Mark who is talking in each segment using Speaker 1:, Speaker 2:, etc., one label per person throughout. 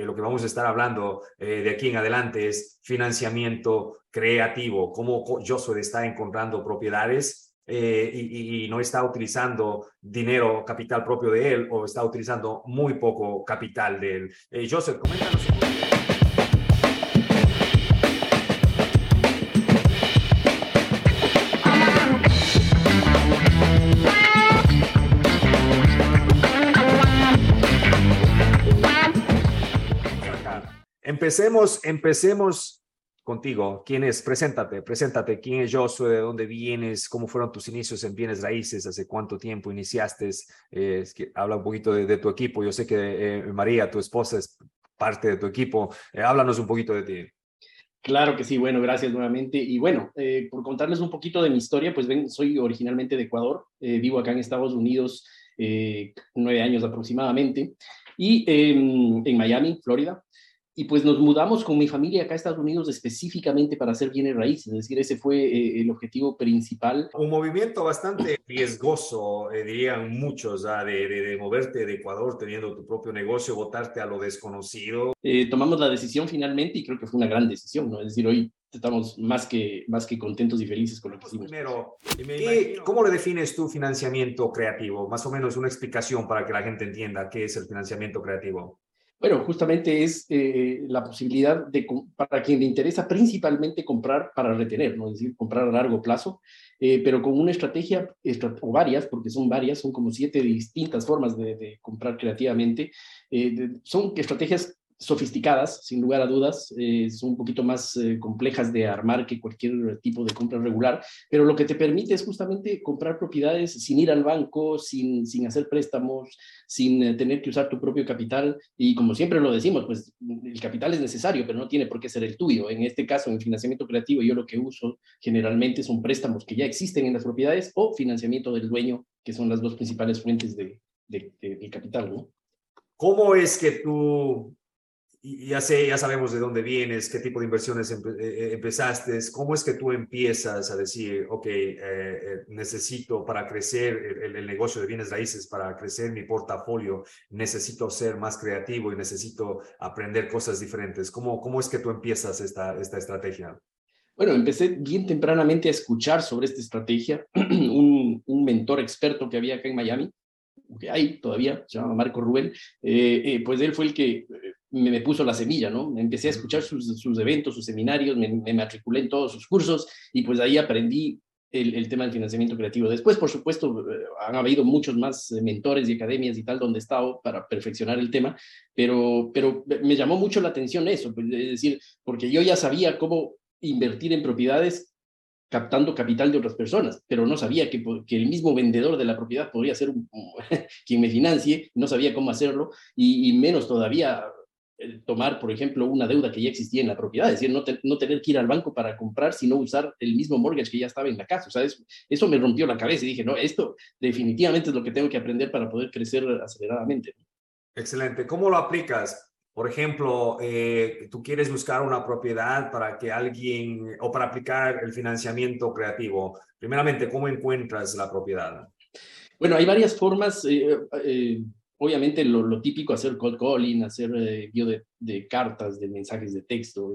Speaker 1: eh, lo que vamos a estar hablando de aquí en adelante es financiamiento creativo, cómo Josué está encontrando propiedades y, y, no está utilizando dinero, capital propio de él, o está utilizando muy poco capital de él. Joseph, coméntanos Empecemos, empecemos contigo. ¿Quién es? Preséntate, preséntate. ¿Quién es Josué? ¿De dónde vienes? ¿Cómo fueron tus inicios en bienes raíces? ¿Hace cuánto tiempo iniciaste? Eh, habla un poquito de, tu equipo. Yo sé que eh, María, tu esposa, es parte de tu equipo. Eh, háblanos un poquito de ti.
Speaker 2: Claro que sí, bueno, gracias nuevamente. Y bueno, por contarles un poquito de mi historia, pues ven, soy originalmente de Ecuador, vivo acá en Estados Unidos nueve años aproximadamente, y em, en Miami, Florida y pues nos mudamos con mi familia acá a Estados Unidos específicamente para hacer bienes raíces, es decir, ese fue eh, el objetivo principal.
Speaker 1: Un movimiento bastante riesgoso, eh, dirían muchos, de, de, moverte de Ecuador teniendo tu propio negocio, votarte a lo desconocido.
Speaker 2: Eh, tomamos la decisión finalmente y creo que fue una gran decisión, ¿no? Es decir, hoy estamos más que, más que contentos y felices con lo que hicimos.
Speaker 1: Primero, ¿cómo le defines tu financiamiento creativo? Más o menos una explicación para que la gente entienda qué es el financiamiento creativo.
Speaker 2: Bueno, justamente es eh, la posibilidad de, para quien le interesa principalmente comprar para retener, ¿no? es decir, comprar a largo plazo, eh, pero con una estrategia, o varias, porque son varias, son como siete distintas formas de, comprar creativamente. Eh, son estrategias sofisticadas, sin lugar a dudas, eh, son un poquito más eh, complejas de armar que cualquier tipo de compra regular, pero lo que te permite es justamente comprar propiedades sin ir al banco, sin, sin hacer préstamos, sin eh, tener que usar tu propio capital. Y como siempre lo decimos, pues el capital es necesario, pero no tiene por qué ser el tuyo. En este caso, en financiamiento creativo, yo lo que uso generalmente son préstamos que ya existen en las propiedades o financiamiento del dueño, que son las dos principales fuentes de, de, de capital, ¿no?
Speaker 1: ¿Cómo es que tú ya sé, ya sabemos de dónde vienes, qué tipo de inversiones eh, eh, empezaste, cómo es que tú empiezas a decir, ok, eh, necesito para crecer el, negocio de bienes raíces, para crecer mi portafolio, necesito ser más creativo y necesito aprender cosas diferentes. ¿Cómo, cómo es que tú empiezas esta, esta estrategia?
Speaker 2: Bueno, empecé bien tempranamente a escuchar sobre esta estrategia. un, un mentor experto que había acá en Miami, que hay todavía, se llama Marco Rubén, pues él fue el que me, puso la semilla, ¿no? Empecé a escuchar sus, sus eventos, sus seminarios, me, me, matriculé en todos sus cursos y pues ahí aprendí el, el, tema del financiamiento creativo. Después, por supuesto, eh, han habido muchos más eh, mentores y academias y tal donde he estado para perfeccionar el tema, pero, pero me llamó mucho la atención eso, pues, es decir, porque yo ya sabía cómo invertir en propiedades captando capital de otras personas, pero no sabía que, que el mismo vendedor de la propiedad podría ser quien me financie, no sabía cómo hacerlo y, y menos todavía tomar, por ejemplo, una deuda que ya existía en la propiedad, es decir, no, no, tener que ir al banco para comprar, sino usar el mismo mortgage que ya estaba en la casa. O sea, eso, eso, me rompió la cabeza y dije, no, esto definitivamente es lo que tengo que aprender para poder crecer aceleradamente.
Speaker 1: Excelente. ¿Cómo lo aplicas? Por ejemplo, eh, tú quieres buscar una propiedad para que alguien o para aplicar el financiamiento creativo. Primeramente, ¿cómo encuentras la propiedad?
Speaker 2: Bueno, hay varias formas. Eh, eh, obviamente lo, típico, hacer cold calling, hacer eh, envío de, cartas, de mensajes de texto,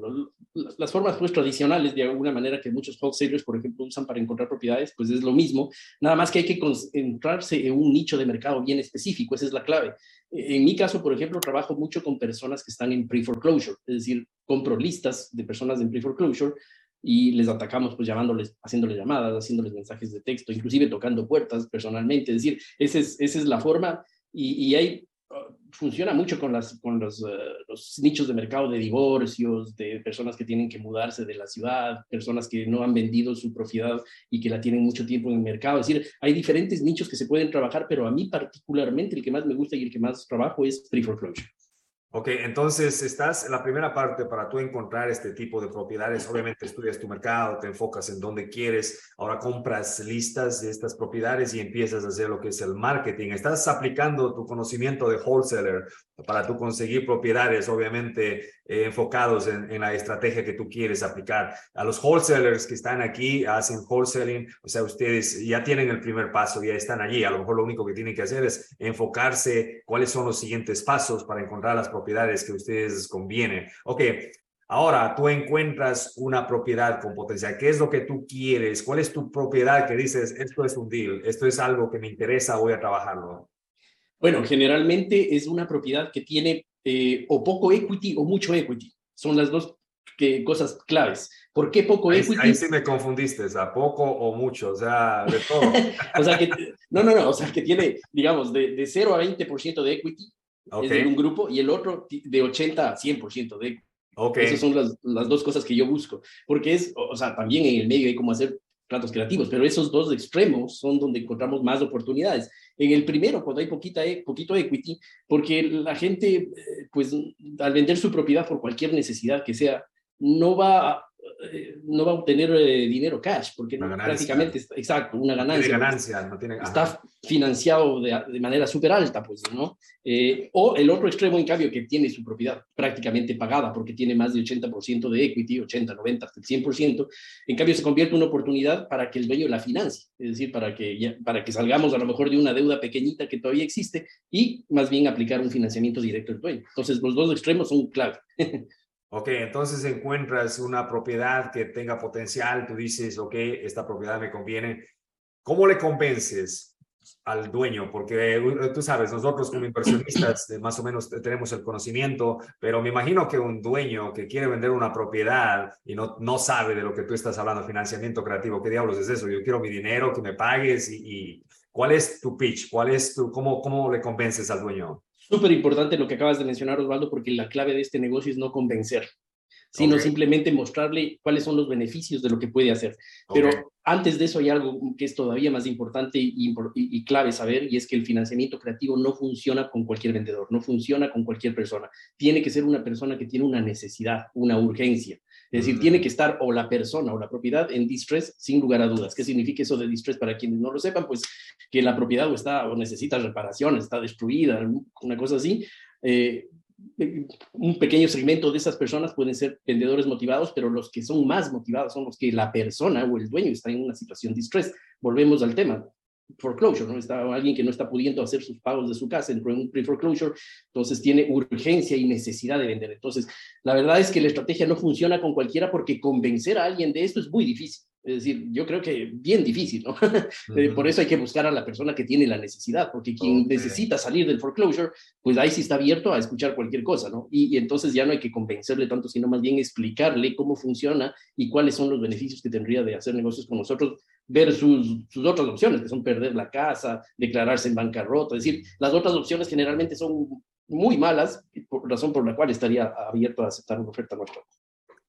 Speaker 2: las formas pues tradicionales de alguna manera que muchos wholesalers, por ejemplo, usan para encontrar propiedades, pues es lo mismo, nada más que hay que concentrarse en un nicho de mercado bien específico, esa es la clave. En mi caso, por ejemplo, trabajo mucho con personas que están en pre-foreclosure, es decir, compro listas de personas en pre-foreclosure y les atacamos pues llamándoles, haciéndoles llamadas, haciéndoles mensajes de texto, inclusive tocando puertas personalmente, es decir, esa es, esa es la forma y, y ah, funciona mucho con, las, con los, eh, los, nichos de mercado de divorcios, de personas que tienen que mudarse de la ciudad, personas que no han vendido su propiedad y que la tienen mucho tiempo en el mercado. Es decir, hay diferentes nichos que se pueden trabajar, pero a mí particularmente el que más me gusta y el que más trabajo es pre-foreclosure.
Speaker 1: Ok, entonces estás en la primera parte para tú encontrar este tipo de propiedades. Obviamente estudias tu mercado, te enfocas en dónde quieres. Ahora compras listas de estas propiedades y empiezas a hacer lo que es el marketing. Estás aplicando tu conocimiento de wholesaler para tú conseguir propiedades, obviamente eh, enfocados en, en, la estrategia que tú quieres aplicar. A los wholesalers que están aquí hacen wholesaling, o sea, ustedes ya tienen el primer paso, ya están allí. A lo mejor lo único que tienen que hacer es enfocarse cuáles son los siguientes pasos para encontrar las propiedades propiedades que a ustedes conviene. Ok, Ahora tú encuentras una propiedad con potencial. ¿Qué es lo que tú quieres? ¿Cuál es tu propiedad que dices, esto es un deal, esto es algo que me interesa, voy a trabajarlo?
Speaker 2: Bueno, generalmente es una propiedad que tiene eh, o poco equity o mucho equity. Son las dos que, cosas claves. ¿Por qué poco equity?
Speaker 1: Ahí sí me confundiste, o sea, poco o mucho, o sea, de todo.
Speaker 2: o sea, que, no, no, no, o sea, que tiene, digamos, de, de 0 a 20% de equity es de un grupo y el otro de 80 a 100% de. Okay. Esas son las, las, dos cosas que yo busco, porque es, o sea, también en el medio hay como hacer tratos creativos, pero esos dos extremos son donde encontramos más oportunidades. En el primero, cuando hay poquita, e, poquito equity, porque la gente, eh, pues, al vender su propiedad por cualquier necesidad que sea, no va no va a obtener eh, dinero cash, porque no, prácticamente, exacto, una ganancia.
Speaker 1: Tiene ganancia, no tiene,
Speaker 2: está financiado de, de manera súper alta, pues, ¿no? Eh, o el otro extremo, en cambio, que tiene su propiedad prácticamente pagada, porque tiene más de 80% de equity, 80, 90, hasta el 100%, en cambio se convierte en una oportunidad para que el dueño la financie, es decir, para que, ya, para que salgamos a lo mejor de una deuda pequeñita que todavía existe y más bien aplicar un financiamiento directo al dueño. Entonces, los dos extremos son clave.
Speaker 1: Ok, entonces encuentras una propiedad que tenga potencial, tú dices, ok, esta propiedad me conviene. ¿Cómo le convences al dueño? Porque uh, tú sabes, nosotros como inversionistas eh, más o menos tenemos el conocimiento, pero me imagino que un dueño que quiere vender una propiedad y no, no sabe de lo que tú estás hablando, financiamiento creativo, ¿qué diablos es eso? Yo quiero mi dinero, que me pagues y, y ¿cuál es tu pitch? ¿Cuál es tu, cómo, cómo le convences al dueño?
Speaker 2: Súper importante lo que acabas de mencionar, Osvaldo, porque la clave de este negocio es no convencer, sino simplemente mostrarle cuáles son los beneficios de lo que puede hacer. Pero antes de eso hay algo que es todavía más importante y, y, clave saber, y es que el financiamiento creativo no funciona con cualquier vendedor, no funciona con cualquier persona. Tiene que ser una persona que tiene una necesidad, una urgencia. Es decir, tiene que estar o la persona o la propiedad en distress sin lugar a dudas. ¿Qué significa eso de distress para quienes no lo sepan? Pues que la propiedad o está o necesita reparación, está destruida, una cosa así. Eh, un pequeño segmento de esas personas pueden ser vendedores motivados, pero los que son más motivados son los que la persona o el dueño está en una situación distress. Volvemos al tema foreclosure, ¿no? Está alguien que no está pudiendo hacer sus pagos de su casa, en un pre-foreclosure, entonces tiene urgencia y necesidad de vender. Entonces, la verdad es que la estrategia no funciona con cualquiera porque convencer a alguien de esto es muy difícil. Es decir, yo creo que bien difícil, ¿no? Eh, por eso hay que buscar a la persona que tiene la necesidad, porque quien necesita salir del foreclosure, pues ahí sí está abierto a escuchar cualquier cosa, ¿no? Y, y, entonces ya no hay que convencerle tanto, sino más bien explicarle cómo funciona y cuáles son los beneficios que tendría de hacer negocios con nosotros versus sus otras opciones, que son perder la casa, declararse en bancarrota. Es decir, las otras opciones generalmente son muy malas, por razón por la cual estaría abierto a aceptar una oferta nuestra.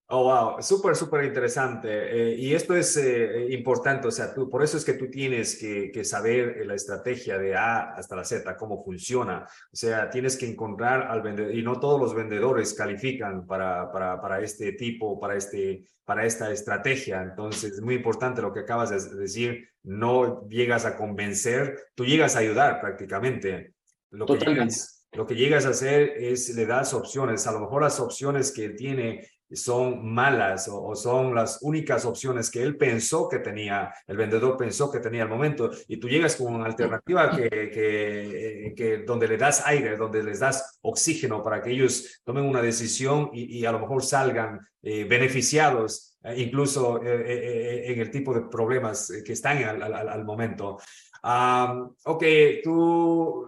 Speaker 1: Oh, wow, súper, súper interesante. Eh, y esto es eh, importante, o sea, tú, por eso es que tú tienes que, que, saber la estrategia de A hasta la Z, cómo funciona. O sea, tienes que encontrar al vendedor, y no todos los vendedores califican para, para, para este tipo, para, este, para esta estrategia. Entonces, es muy importante lo que acabas de decir, no llegas a convencer, tú llegas a ayudar prácticamente. Lo que, llegas, lo que llegas a hacer es le das opciones, a lo mejor las opciones que tiene son malas o, son las únicas opciones que él pensó que tenía, el vendedor pensó que tenía al momento, y tú llegas con una alternativa que, que, que donde le das aire, donde les das oxígeno para que ellos tomen una decisión y, y a lo mejor salgan eh, beneficiados, eh, incluso eh, en el tipo de problemas que están al, al, al momento. Um, ok, tú,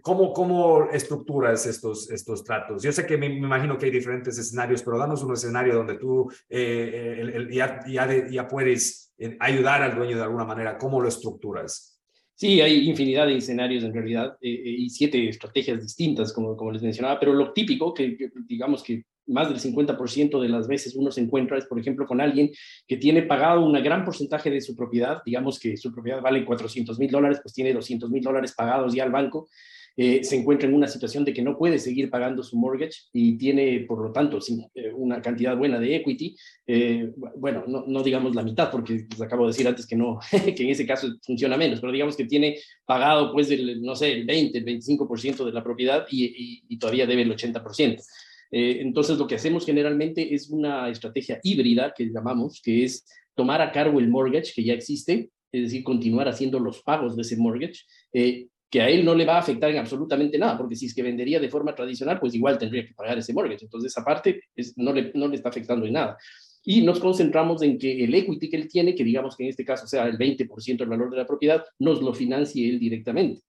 Speaker 1: ¿cómo, ¿cómo estructuras estos, estos tratos? Yo sé que me, me, imagino que hay diferentes escenarios, pero danos un escenario donde tú eh, el, el, ya, ya, de, ya, puedes eh, ayudar al dueño de alguna manera. ¿Cómo lo estructuras?
Speaker 2: Sí, hay infinidad de escenarios en realidad eh, y siete estrategias distintas, como, como les mencionaba, pero lo típico, que, que digamos que más del 50% de las veces uno se encuentra es, por ejemplo, con alguien que tiene pagado un gran porcentaje de su propiedad, digamos que su propiedad vale 400 mil dólares, pues tiene 200 mil dólares pagados ya al banco, eh, se encuentra en una situación de que no puede seguir pagando su mortgage y tiene, por lo tanto, eh, una cantidad buena de equity, eh, bueno, no, no, digamos la mitad, porque les acabo de decir antes que no, que en ese caso funciona menos, pero digamos que tiene pagado, pues, el, no sé, el 20, el 25% de la propiedad y, y, y todavía debe el 80%. Eh, entonces, lo que hacemos generalmente es una estrategia híbrida que llamamos, que es tomar a cargo el mortgage que ya existe, es decir, continuar haciendo los pagos de ese mortgage, eh, que a él no le va a afectar en absolutamente nada, porque si es que vendería de forma tradicional, pues igual tendría que pagar ese mortgage. Entonces, esa parte es, no, le, no le está afectando en nada. Y nos concentramos en que el equity que él tiene, que digamos que en este caso sea el 20% del valor de la propiedad, nos lo financie él directamente.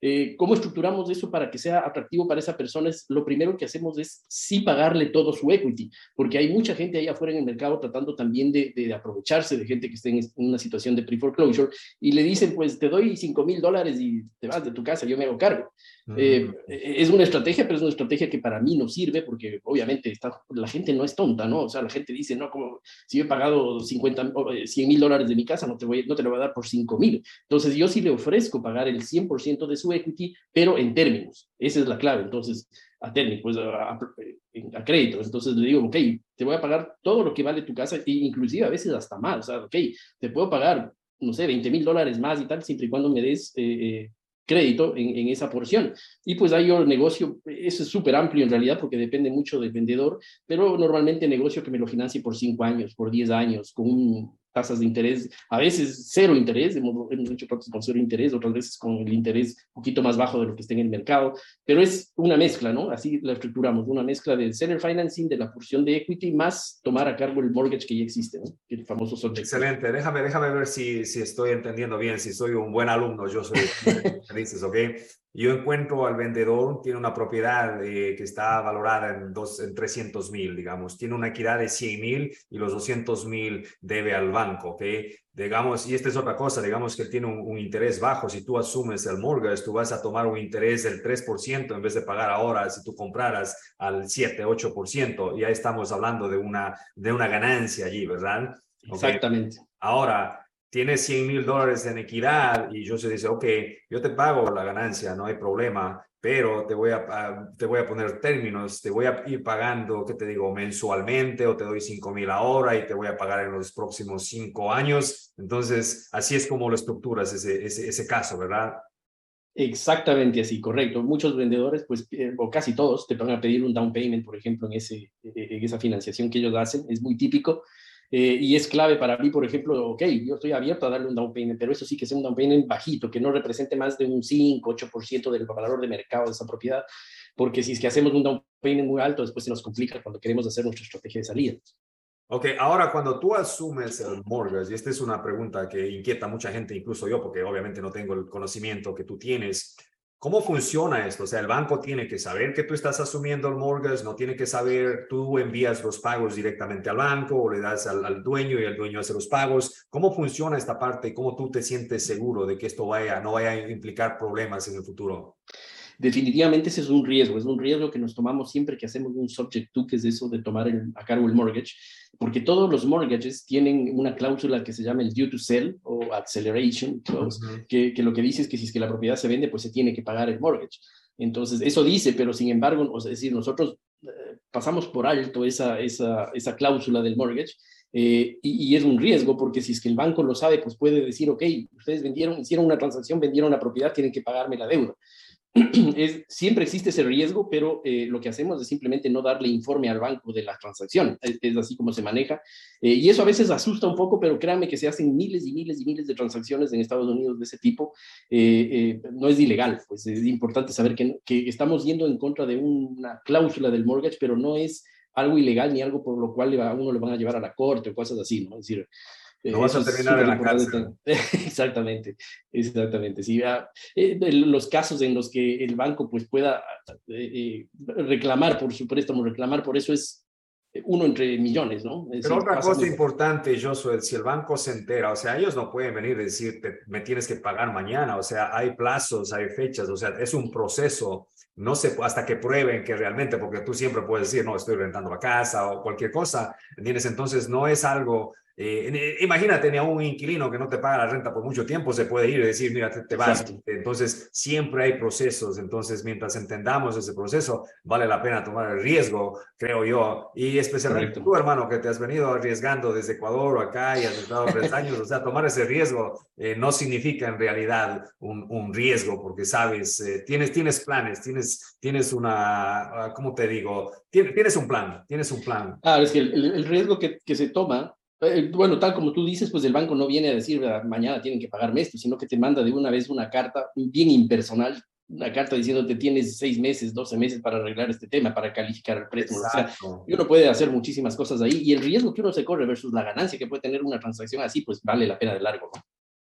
Speaker 2: Eh, ¿Cómo estructuramos eso para que sea atractivo para esa persona? Es, lo primero que hacemos es sí pagarle todo su equity, porque hay mucha gente ahí afuera en el mercado tratando también de, de aprovecharse de gente que esté en una situación de pre-foreclosure y le dicen, pues te doy 5 mil dólares y te vas de tu casa, yo me hago cargo. Eh, es una estrategia, pero es una estrategia que para mí no sirve porque obviamente está, la gente no es tonta, ¿no? O sea, la gente dice, no, como si yo he pagado 50, 100 mil dólares de mi casa, no te, voy, no te lo voy a dar por 5 mil. Entonces yo sí le ofrezco pagar el 100% de su equity, pero en términos. Esa es la clave. Entonces, a términos, pues a, a, créditos. Entonces le digo, ok, te voy a pagar todo lo que vale tu casa, e inclusive a veces hasta más. O sea, ok, te puedo pagar, no sé, 20 mil dólares más y tal, siempre y cuando me des eh, eh crédito en, en, esa porción. Y pues ahí yo negocio, eso es súper amplio en realidad porque depende mucho del vendedor, pero normalmente negocio que me lo financie por 5 años, por 10 años, con un tasas de interés, a veces cero interés, hemos, hemos hecho tratos con cero interés, otras veces con el interés un poquito más bajo de lo que está en el mercado, pero es una mezcla, ¿no? Así la estructuramos, una mezcla de seller financing, de la porción de equity, más tomar a cargo el mortgage que ya existe, ¿no? El famoso
Speaker 1: subject. Excelente, déjame, déjame ver si, si estoy entendiendo bien, si soy un buen alumno, yo soy, dices, ¿ok? Yo encuentro al vendedor, tiene una propiedad eh, que está valorada en, dos, en 300 mil, digamos, tiene una equidad de 100 mil y los 200 mil debe al banco, ¿ok? Digamos, y esta es otra cosa, digamos que tiene un, un, interés bajo, si tú asumes el mortgage, tú vas a tomar un interés del 3% en vez de pagar ahora si tú compraras al 7, 8%, ya estamos hablando de una, de una ganancia allí, ¿verdad?
Speaker 2: ¿Okay? Exactamente.
Speaker 1: Ahora, tienes 100 mil dólares en equidad y yo se dice, ok, yo te pago la ganancia, no hay problema, pero te voy a, te voy a poner términos, te voy a ir pagando, ¿qué te digo? Mensualmente o te doy 5 mil ahora y te voy a pagar en los próximos 5 años. Entonces, así es como lo estructuras ese, ese, caso, ¿verdad?
Speaker 2: Exactamente así, correcto. Muchos vendedores, pues, eh, o casi todos, te van a pedir un down payment, por ejemplo, en, ese, en esa financiación que ellos hacen. Es muy típico. Eh, y es clave para mí, por ejemplo, ok, yo estoy abierto a darle un down payment, pero eso sí que sea un down payment bajito, que no represente más de un 5, 8% del valor de mercado de esa propiedad, porque si es que hacemos un down payment muy alto, después se nos complica cuando queremos hacer nuestra estrategia de salida.
Speaker 1: Ok, ahora cuando tú asumes el mortgage, y esta es una pregunta que inquieta a mucha gente, incluso yo, porque obviamente no tengo el conocimiento que tú tienes, ¿Cómo funciona esto? O sea, el banco tiene que saber que tú estás asumiendo el mortgage, no tiene que saber, tú envías los pagos directamente al banco o le das al, al, dueño y el dueño hace los pagos. ¿Cómo funciona esta parte cómo tú te sientes seguro de que esto no vaya a implicar problemas en el futuro?
Speaker 2: Definitivamente ese es un riesgo, es un riesgo que nos tomamos siempre que hacemos un subject to, que es eso de tomar el, a cargo el mortgage porque todos los mortgages tienen una cláusula que se llama el due to sell o acceleration clause, uh -huh. que, que, lo que dice es que si es que la propiedad se vende, pues se tiene que pagar el mortgage. Entonces, eso dice, pero sin embargo, es decir, nosotros eh, pasamos por alto esa, esa, esa cláusula del mortgage eh, y, y, es un riesgo porque si es que el banco lo sabe, pues puede decir, ok, ustedes vendieron, hicieron una transacción, vendieron la propiedad, tienen que pagarme la deuda. es, siempre existe ese riesgo, pero eh, lo que hacemos es simplemente no darle informe al banco de la transacción. Es, es así como se maneja. Eh, y eso a veces asusta un poco, pero créanme que se hacen miles y miles y miles de transacciones en Estados Unidos de ese tipo. Eh, no es ilegal, pues es importante saber que, que estamos yendo en contra de una cláusula del mortgage, pero no es algo ilegal ni algo por lo cual a uno le van a llevar a la corte o cosas así, ¿no? Es decir,
Speaker 1: no vas a terminar en la cárcel.
Speaker 2: exactamente, exactamente. Sí, eh, los casos en los que el banco pues pueda eh, reclamar por su préstamo, reclamar por eso es uno entre millones, ¿no?
Speaker 1: Es Pero otra cosa importante, Josué, si el banco se entera, o sea, ellos no pueden venir y decir, me tienes que pagar mañana, o sea, hay plazos, hay fechas, o sea, es un proceso, no sé, hasta que prueben que realmente, porque tú siempre puedes decir, no, estoy rentando la casa o cualquier cosa, ¿entiendes? Entonces, no es algo eh, imagínate, ni a un inquilino que no te paga la renta por mucho tiempo se puede ir y decir, mira, te, te vas. Exacto. Entonces, siempre hay procesos. Entonces, mientras entendamos ese proceso, vale la pena tomar el riesgo, creo yo. Y especialmente Correcto. tú, hermano, que te has venido arriesgando desde Ecuador o acá y has estado tres años. O sea, tomar ese riesgo eh, no significa en realidad un, un riesgo, porque sabes, eh, tienes, tienes planes, tienes, tienes una, ah, ¿cómo te digo? Tienes, tienes un plan, tienes un plan.
Speaker 2: Ah, es que el, el riesgo que, que se toma Eh, bueno, tal como tú dices, pues el banco no viene a decir mañana tienen que pagarme esto, sino que te manda de una vez una carta bien impersonal, una carta diciendo que tienes seis meses, doce meses para arreglar este tema, para calificar el préstamo. O sea, uno puede hacer muchísimas cosas ahí y el riesgo que uno se corre versus la ganancia que puede tener una transacción así, pues vale la pena de largo. ¿no?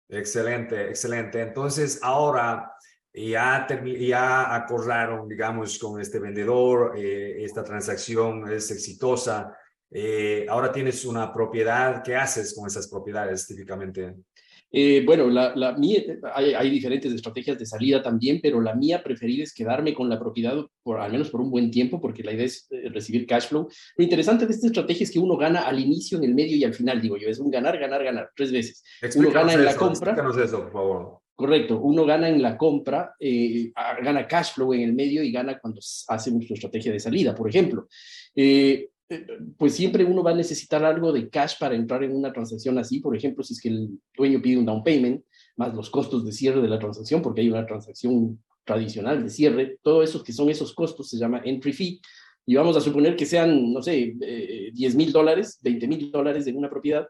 Speaker 1: Excelente, excelente. Entonces, ahora ya, ya acordaron, digamos, con este vendedor, eh, esta transacción es exitosa. Eh, ahora tienes una propiedad, ¿qué haces con esas propiedades típicamente?
Speaker 2: Eh, bueno, la, la mía, hay, hay, diferentes estrategias de salida también, pero la mía preferida es quedarme con la propiedad por al menos por un buen tiempo, porque la idea es recibir cash flow. Lo interesante de esta estrategia es que uno gana al inicio, en el medio y al final, digo yo, es un ganar, ganar, ganar, tres veces.
Speaker 1: uno gana en la compra. Explícanos eso, por favor.
Speaker 2: Correcto, uno gana en la compra, eh, gana cash flow en el medio y gana cuando hace su estrategia de salida, por ejemplo. Eh, eh, pues siempre uno va a necesitar algo de cash para entrar en una transacción así, por ejemplo, si es que el dueño pide un down payment, más los costos de cierre de la transacción, porque hay una transacción tradicional de cierre, todo eso que son esos costos se llama entry fee, y vamos a suponer que sean, no sé, 10 mil dólares, 20 mil dólares en una propiedad,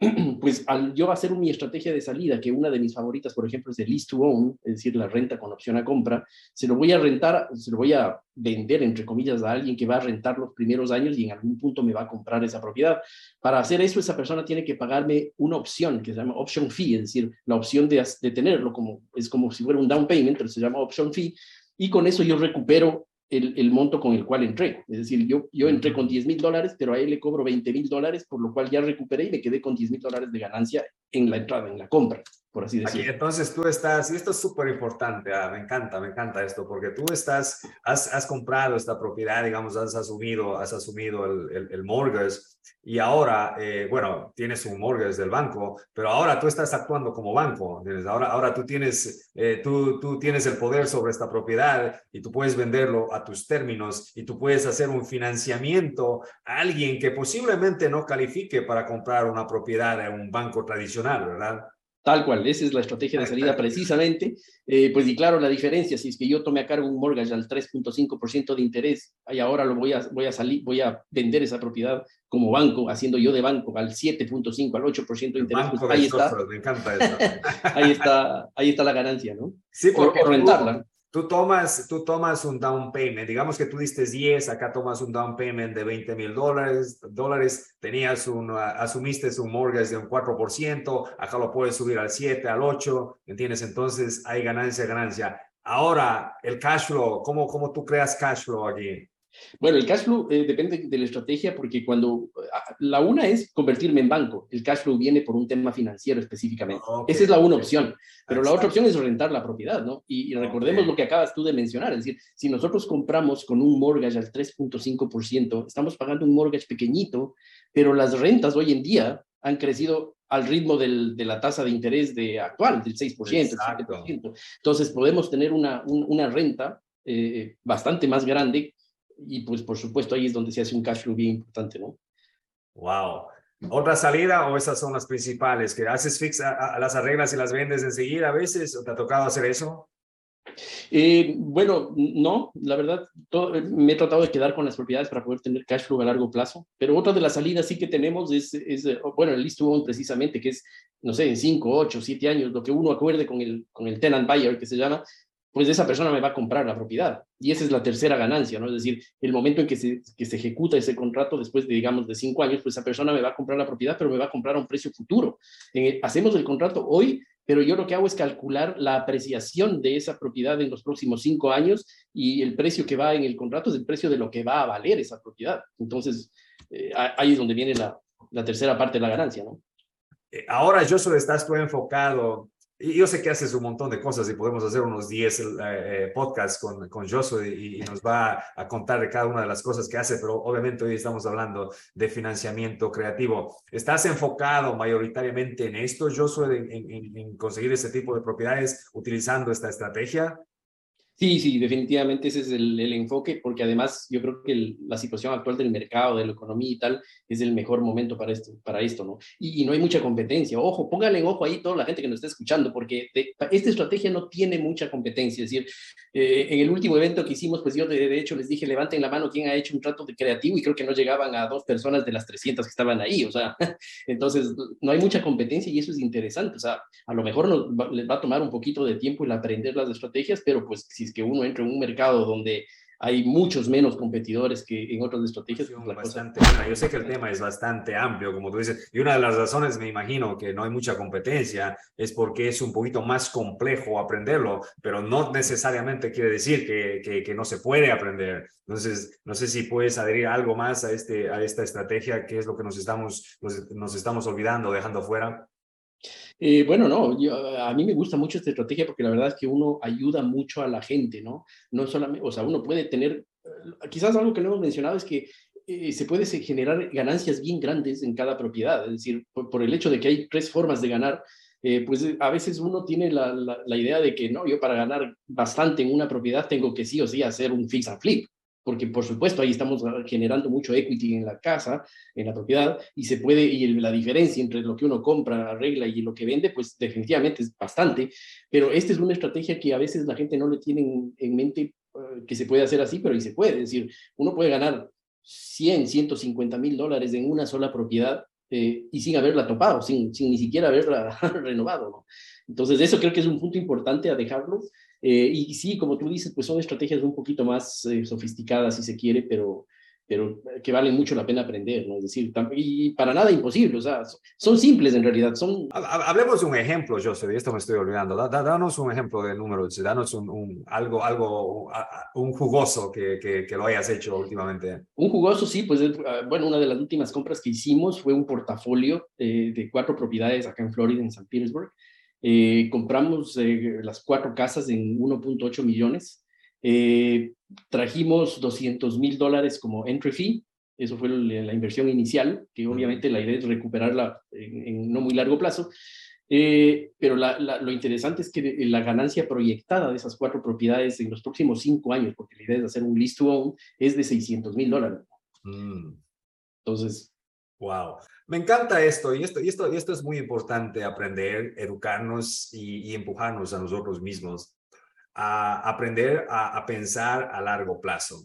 Speaker 2: pues al yo hacer mi estrategia de salida, que una de mis favoritas, por ejemplo, es el lease to own, es decir, la renta con opción a compra, se lo voy a rentar, se lo voy a vender, entre comillas, a alguien que va a rentar los primeros años y en algún punto me va a comprar esa propiedad. Para hacer eso, esa persona tiene que pagarme una opción que se llama option fee, es decir, la opción de, de tenerlo, como, es como si fuera un down payment, pero se llama option fee, y con eso yo recupero el, el, monto con el cual entré. Es decir, yo, yo entré con 10 mil dólares, pero a él le cobro 20 mil dólares, por lo cual ya recuperé y me quedé con 10 mil dólares de ganancia en la entrada, en la compra, por así decirlo.
Speaker 1: entonces tú estás, y esto es súper importante, ah, me encanta, me encanta esto, porque tú estás, has, has, comprado esta propiedad, digamos, has asumido, has asumido el, el, el mortgage y ahora, eh, bueno, tienes un mortgage del banco, pero ahora tú estás actuando como banco. Ahora, ahora tú, tienes, eh, tú, tú tienes el poder sobre esta propiedad y tú puedes venderlo a tus términos y tú puedes hacer un financiamiento a alguien que posiblemente no califique para comprar una propiedad en un banco tradicional, ¿verdad?
Speaker 2: Tal cual, esa es la estrategia de salida precisamente. Eh, pues y claro, la diferencia, si es que yo tome a cargo un mortgage al 3.5% de interés y ahora lo voy a, voy a salir, voy a vender esa propiedad como banco, haciendo yo de banco al 7.5, al 8% de interés, pues ahí está.
Speaker 1: me encanta eso.
Speaker 2: ahí está, ahí está la ganancia, ¿no?
Speaker 1: Sí, porque rentarla tú tomas, tú tomas un down payment, digamos que tú diste 10, acá tomas un down payment de 20 mil dólares, dólares, tenías un, asumiste un mortgage de un 4%, acá lo puedes subir al 7, al 8, ¿entiendes? Entonces hay ganancia, ganancia. Ahora, el cash flow, ¿cómo, cómo tú creas cash flow aquí?
Speaker 2: Bueno, el cash flow eh, depende de la estrategia porque cuando ah, la una es convertirme en banco, el cash flow viene por un tema financiero específicamente. Esa es la una opción, pero la otra opción es rentar la propiedad, ¿no? Y, recordemos lo que acabas tú de mencionar, es decir, si nosotros compramos con un mortgage al 3.5%, estamos pagando un mortgage pequeñito, pero las rentas hoy en día han crecido al ritmo del, de la tasa de interés de actual, del 6%, el 7%. Entonces podemos tener una, una renta eh, bastante más grande y pues por supuesto ahí es donde se hace un cash flow bien importante, ¿no?
Speaker 1: Wow. ¿Otra salida o esas son las principales? ¿Que haces fix a, las arreglas y las vendes enseguida a veces? ¿O te ha tocado hacer eso?
Speaker 2: Eh, bueno, no, la verdad, me he tratado de quedar con las propiedades para poder tener cash flow a largo plazo, pero otra de las salidas sí que tenemos es, es bueno, el list one precisamente, que es, no sé, en 5, 8, 7 años, lo que uno acuerde con el, con el tenant buyer, que se llama, pues esa persona me va a comprar la propiedad. Y esa es la tercera ganancia, ¿no? Es decir, el momento en que se, que se ejecuta ese contrato después de, digamos, de cinco años, pues esa persona me va a comprar la propiedad, pero me va a comprar a un precio futuro. hacemos el contrato hoy, pero yo lo que hago es calcular la apreciación de esa propiedad en los próximos cinco años y el precio que va en el contrato es el precio de lo que va a valer esa propiedad. Entonces, eh, ahí es donde viene la, la tercera parte de la ganancia, ¿no?
Speaker 1: Eh, ahora, solo estás tú enfocado y yo sé que haces un montón de cosas y podemos hacer unos 10 eh, eh, podcasts con, con Josué y, nos va a contar de cada una de las cosas que hace, pero obviamente hoy estamos hablando de financiamiento creativo. ¿Estás enfocado mayoritariamente en esto, Josué, en, en, conseguir ese tipo de propiedades utilizando esta estrategia?
Speaker 2: Sí, sí, definitivamente ese es el, enfoque, porque además yo creo que la situación actual del mercado, de la economía y tal, es el mejor momento para esto, para esto ¿no? Y, no hay mucha competencia. Ojo, póngale en ojo ahí toda la gente que nos está escuchando, porque esta estrategia no tiene mucha competencia. Es decir, eh, en el último evento que hicimos, pues yo de, hecho les dije, levanten la mano quién ha hecho un trato de creativo y creo que no llegaban a dos personas de las 300 que estaban ahí. O sea, entonces no hay mucha competencia y eso es interesante. O sea, a lo mejor nos les va a tomar un poquito de tiempo el aprender las estrategias, pero pues si es que uno entra en un mercado donde hay muchos menos competidores que en otras estrategias.
Speaker 1: Pues bastante, Yo sé que el tema es bastante amplio, como tú dices, y una de las razones, me imagino, que no hay mucha competencia es porque es un poquito más complejo aprenderlo, pero no necesariamente quiere decir que, que, que no se puede aprender. Entonces, no sé si puedes adherir algo más a, este, a esta estrategia, que es lo que nos estamos, nos, nos estamos olvidando, dejando fuera.
Speaker 2: Eh, bueno, no, a mí me gusta mucho esta estrategia porque la verdad es que uno ayuda mucho a la gente, ¿no? No solamente, o sea, uno puede tener, eh, quizás algo que no hemos mencionado es que eh, se puede generar ganancias bien grandes en cada propiedad, es decir, por, el hecho de que hay tres formas de ganar, pues a veces uno tiene la, la, idea de que no, yo para ganar bastante en una propiedad tengo que sí o sí hacer un fix and flip, porque por supuesto ahí estamos generando mucho equity en la casa, en la propiedad, y se puede, y la diferencia entre lo que uno compra, arregla y lo que vende, pues definitivamente es bastante, pero esta es una estrategia que a veces la gente no le tiene en, mente eh, que se puede hacer así, pero ahí se puede, es decir, uno puede ganar 100, 150 mil dólares en una sola propiedad eh, y sin haberla topado, sin, sin ni siquiera haberla renovado, ¿no? Entonces, eso creo que es un punto importante a dejarlo. Eh, y sí, como tú dices, pues son estrategias un poquito más eh, sofisticadas, si se quiere, pero, pero que valen mucho la pena aprender, ¿no? Es decir, y para nada imposible, o sea, son simples en realidad, son...
Speaker 1: Hablemos de un ejemplo, José, de esto me estoy olvidando, danos un ejemplo de números, danos un, un, algo, algo, un jugoso que, que, que, lo hayas hecho últimamente.
Speaker 2: Un jugoso, sí, pues, ah, bueno, una de las últimas compras que hicimos fue un portafolio eh, de cuatro propiedades acá en Florida, en San Petersburg, eh, compramos eh, las cuatro casas en 1.8 millones. Eh, trajimos 200 mil dólares como entry fee. Eso fue la inversión inicial, que obviamente la idea es recuperarla en, no muy largo plazo. pero lo interesante es que la ganancia proyectada de esas cuatro propiedades en los próximos cinco años, porque la idea es hacer un list to own, es de 600 mil dólares. Mm. Entonces.
Speaker 1: Wow. Me encanta esto y esto, y esto, y esto es muy importante, aprender, educarnos y, empujarnos a nosotros mismos a aprender a, a, pensar a largo plazo.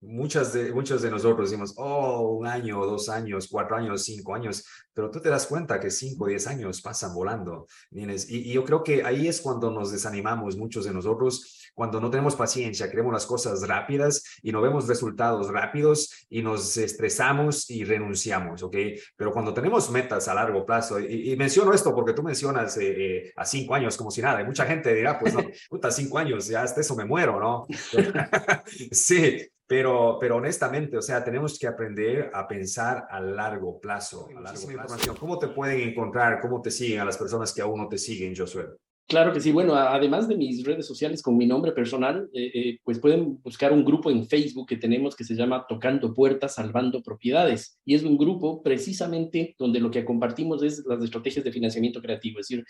Speaker 1: Muchas de, muchos de nosotros decimos, oh, un año, dos años, cuatro años, cinco años, pero tú te das cuenta que cinco diez años pasan volando. Y, y yo creo que ahí es cuando nos desanimamos muchos de nosotros cuando no tenemos paciencia, queremos las cosas rápidas y no vemos resultados rápidos y nos estresamos y renunciamos, ¿ok? Pero cuando tenemos metas a largo plazo, y, menciono esto porque tú mencionas eh, eh, a cinco años como si nada, y mucha gente dirá, pues no, puta, cinco años, ya hasta eso me muero, ¿no? sí, pero, pero honestamente, o sea, tenemos que aprender a pensar a largo plazo. A largo plazo. ¿Cómo te pueden encontrar? ¿Cómo te siguen a las personas que aún no te siguen, Josué?
Speaker 2: Claro que sí. Bueno, además de mis redes sociales con mi nombre personal, eh, eh, pues pueden buscar un grupo en Facebook que tenemos que se llama Tocando Puertas, Salvando Propiedades. Y es un grupo precisamente donde lo que compartimos es las estrategias de financiamiento creativo. Es decir,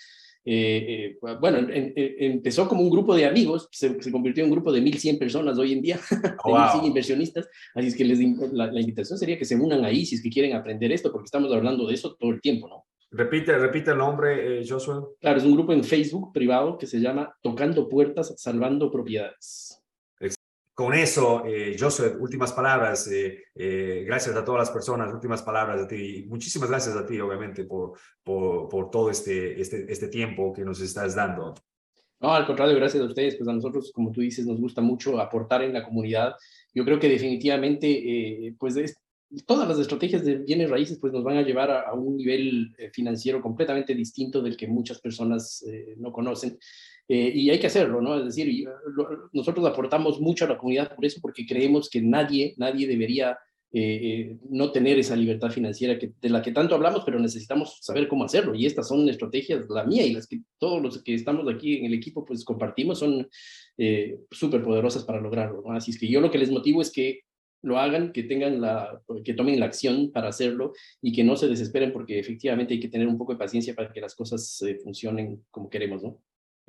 Speaker 2: eh, bueno, empezó como un grupo de amigos, se, convirtió en un grupo de 1.100 personas hoy en día, de 1.100 inversionistas. Así es que les, la, la invitación sería que se unan ahí si es que quieren aprender esto, porque estamos hablando de eso todo el tiempo, ¿no?
Speaker 1: Repite, repite el nombre, eh, Joshua.
Speaker 2: Claro, es un grupo en Facebook privado que se llama Tocando Puertas, Salvando Propiedades.
Speaker 1: Con eso, eh, Joshua, últimas palabras. Eh, eh, gracias a todas las personas, últimas palabras a ti. Muchísimas gracias a ti, obviamente, por, por, por todo este, este, este tiempo que nos estás dando.
Speaker 2: No, al contrario, gracias a ustedes. Pues a nosotros, como tú dices, nos gusta mucho aportar en la comunidad. Yo creo que definitivamente, pues todas las estrategias de bienes raíces pues nos van a llevar a, un nivel eh, financiero completamente distinto del que muchas personas eh, no conocen. Eh, y hay que hacerlo, ¿no? Es decir, nosotros aportamos mucho a la comunidad por eso, porque creemos que nadie, nadie debería no tener esa libertad financiera que, de la que tanto hablamos, pero necesitamos saber cómo hacerlo. Y estas son estrategias, la mía y las que todos los que estamos aquí en el equipo pues compartimos, son súper poderosas para lograrlo. ¿no? Así es que yo lo que les motivo es que lo hagan, que tengan la, que tomen la acción para hacerlo y que no se desesperen porque efectivamente hay que tener un poco de paciencia para que las cosas eh, funcionen como queremos, ¿no?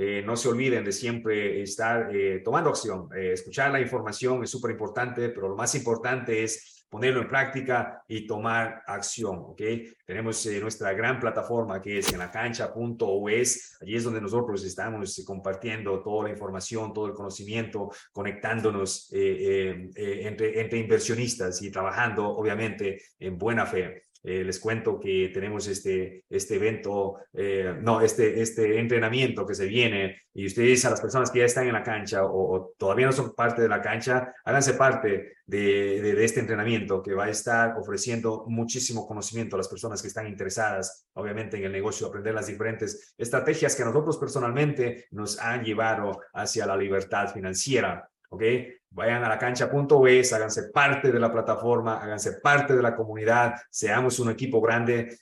Speaker 1: eh, no se olviden de siempre estar eh, tomando acción. Escuchar la información es súper importante, pero lo más importante es ponerlo en práctica y tomar acción, ¿ok? Tenemos nuestra gran plataforma que es en la cancha.us, allí es donde nosotros estamos compartiendo toda la información, todo el conocimiento, conectándonos entre, entre inversionistas y trabajando obviamente en buena fe. Eh, les cuento que tenemos este, este evento, eh, no, este, este entrenamiento que se viene y ustedes a las personas que ya están en la cancha o, todavía no son parte de la cancha, háganse parte de, de, este entrenamiento que va a estar ofreciendo muchísimo conocimiento a las personas que están interesadas, obviamente, en el negocio, aprender las diferentes estrategias que a nosotros personalmente nos han llevado hacia la libertad financiera. ¿ok? Vayan a la cancha.es, háganse parte de la plataforma, háganse parte de la comunidad, seamos un equipo grande.